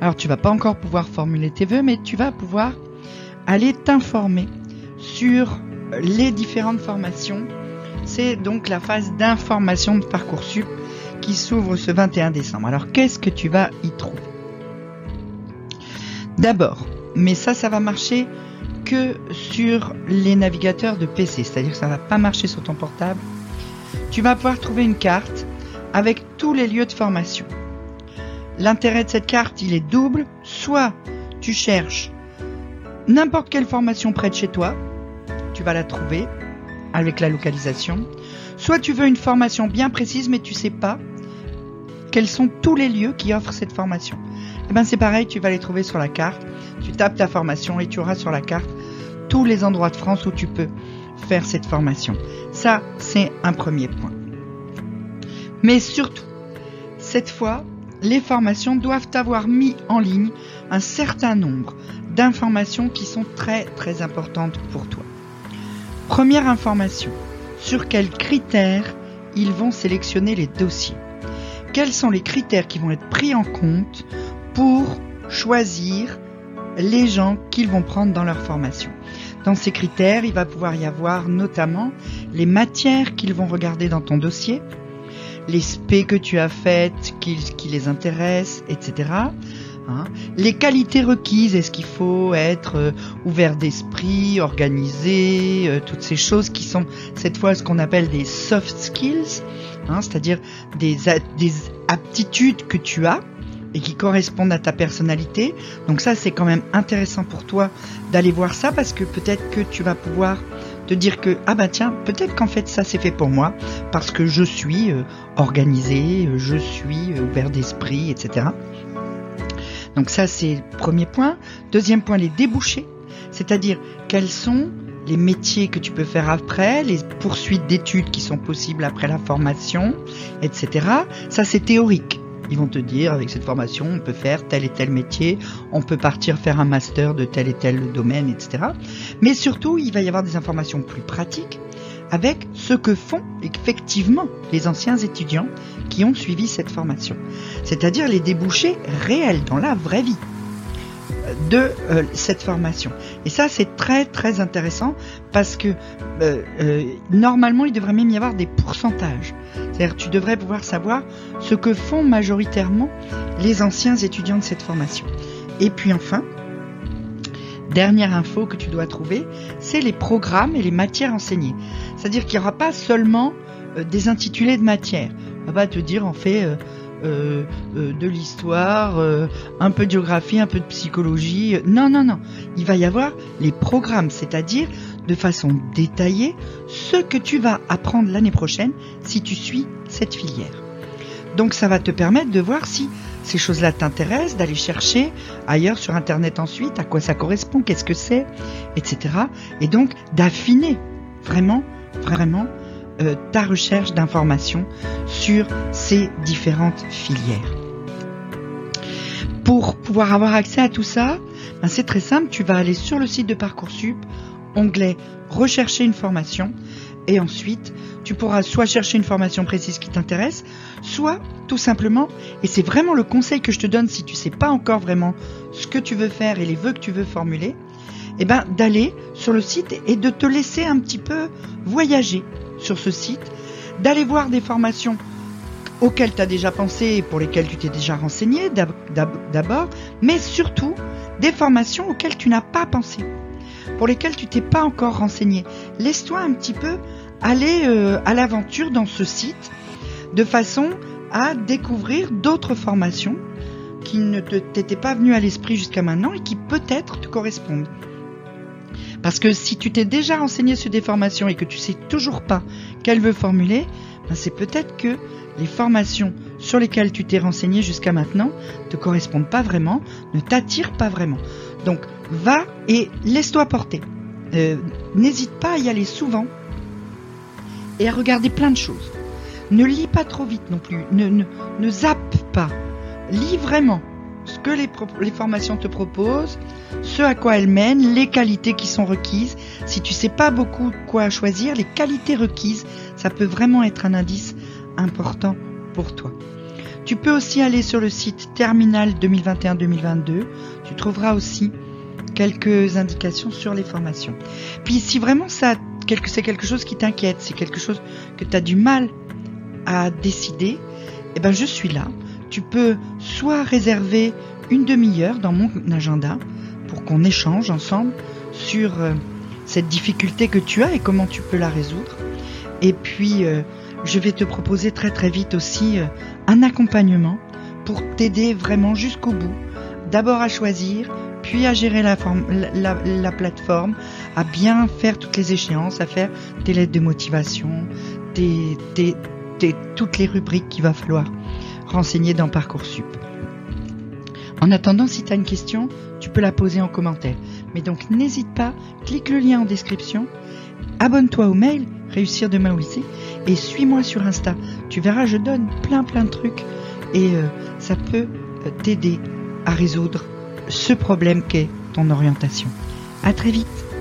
Alors tu vas pas encore pouvoir formuler tes vœux, mais tu vas pouvoir aller t'informer sur les différentes formations. C'est donc la phase d'information de Parcoursup qui s'ouvre ce 21 décembre. Alors qu'est-ce que tu vas y trouver? D'abord, mais ça, ça va marcher que sur les navigateurs de PC, c'est-à-dire que ça va pas marcher sur ton portable. Tu vas pouvoir trouver une carte avec tous les lieux de formation. L'intérêt de cette carte, il est double. Soit tu cherches n'importe quelle formation près de chez toi, tu vas la trouver avec la localisation. Soit tu veux une formation bien précise, mais tu sais pas quels sont tous les lieux qui offrent cette formation. Eh ben c'est pareil, tu vas les trouver sur la carte. Tu tapes ta formation et tu auras sur la carte tous les endroits de France où tu peux faire cette formation. Ça, c'est un premier point. Mais surtout, cette fois, les formations doivent avoir mis en ligne un certain nombre d'informations qui sont très très importantes pour toi. Première information, sur quels critères ils vont sélectionner les dossiers? Quels sont les critères qui vont être pris en compte pour choisir les gens qu'ils vont prendre dans leur formation? Dans ces critères, il va pouvoir y avoir notamment les matières qu'ils vont regarder dans ton dossier, les spé que tu as faites, qui, qui les intéressent, etc. Hein. les qualités requises, est-ce qu'il faut être euh, ouvert d'esprit, organisé, euh, toutes ces choses qui sont cette fois ce qu'on appelle des soft skills, hein, c'est-à-dire des, des aptitudes que tu as et qui correspondent à ta personnalité. Donc ça, c'est quand même intéressant pour toi d'aller voir ça parce que peut-être que tu vas pouvoir te dire que ah bah tiens peut-être qu'en fait ça c'est fait pour moi parce que je suis euh, organisé, je suis ouvert d'esprit, etc. Donc ça, c'est le premier point. Deuxième point, les débouchés, c'est-à-dire quels sont les métiers que tu peux faire après, les poursuites d'études qui sont possibles après la formation, etc. Ça, c'est théorique. Ils vont te dire, avec cette formation, on peut faire tel et tel métier, on peut partir faire un master de tel et tel domaine, etc. Mais surtout, il va y avoir des informations plus pratiques avec ce que font effectivement les anciens étudiants qui ont suivi cette formation, c'est-à-dire les débouchés réels dans la vraie vie de euh, cette formation. Et ça, c'est très très intéressant parce que euh, euh, normalement, il devrait même y avoir des pourcentages. C'est-à-dire, tu devrais pouvoir savoir ce que font majoritairement les anciens étudiants de cette formation. Et puis enfin, dernière info que tu dois trouver, c'est les programmes et les matières enseignées. C'est-à-dire qu'il n'y aura pas seulement des intitulés de matières va pas te dire en fait euh, euh, euh, de l'histoire, un peu de géographie, un peu de psychologie. Non, non, non. Il va y avoir les programmes, c'est-à-dire de façon détaillée ce que tu vas apprendre l'année prochaine si tu suis cette filière. Donc ça va te permettre de voir si ces choses-là t'intéressent, d'aller chercher ailleurs sur Internet ensuite à quoi ça correspond, qu'est-ce que c'est, etc. Et donc d'affiner vraiment, vraiment euh, ta recherche d'informations sur ces différentes filières. Pour pouvoir avoir accès à tout ça, ben c'est très simple, tu vas aller sur le site de Parcoursup, onglet Rechercher une formation, et ensuite tu pourras soit chercher une formation précise qui t'intéresse, soit tout simplement, et c'est vraiment le conseil que je te donne si tu sais pas encore vraiment ce que tu veux faire et les vœux que tu veux formuler, eh ben d'aller sur le site et de te laisser un petit peu voyager sur ce site, d'aller voir des formations auxquelles tu as déjà pensé et pour lesquelles tu t'es déjà renseigné d'abord, mais surtout des formations auxquelles tu n'as pas pensé, pour lesquelles tu t'es pas encore renseigné. Laisse-toi un petit peu aller euh, à l'aventure dans ce site de façon à découvrir d'autres formations qui ne t'étaient pas venues à l'esprit jusqu'à maintenant et qui peut-être te correspondent. Parce que si tu t'es déjà renseigné sur des formations et que tu sais toujours pas qu'elle veut formuler, ben c'est peut-être que les formations sur lesquels tu t'es renseigné jusqu'à maintenant te correspondent pas vraiment, ne t'attirent pas vraiment. Donc va et laisse-toi porter. Euh, n'hésite pas à y aller souvent et à regarder plein de choses. Ne lis pas trop vite non plus, ne zappe pas. Lis vraiment ce que les, formations te proposent, ce à quoi elles mènent, les qualités qui sont requises. Si tu sais pas beaucoup quoi choisir, les qualités requises, ça peut vraiment être un indice important pour toi. Tu peux aussi aller sur le site Terminal 2021-2022. Tu trouveras aussi quelques indications sur les formations. Puis si vraiment ça c'est quelque chose qui t'inquiète, c'est quelque chose que tu as du mal à décider, eh ben je suis là. Tu peux soit réserver une demi-heure dans mon agenda pour qu'on échange ensemble sur euh, cette difficulté que tu as et comment tu peux la résoudre. Et puis euh, je vais te proposer très très vite aussi euh, un accompagnement pour t'aider vraiment jusqu'au bout. D'abord à choisir, puis à gérer la, la, plateforme, à bien faire toutes les échéances, à faire tes lettres de motivation, tes, toutes les rubriques qu'il va falloir renseigner dans Parcoursup. En attendant, si tu as une question, tu peux la poser en commentaire. Mais donc n'hésite pas, clique le lien en description, abonne-toi au mail Réussir demain aussi et suis-moi sur Insta. Tu verras, je donne plein plein de trucs et euh, ça peut euh, t'aider à résoudre ce problème qu'est ton orientation. À très vite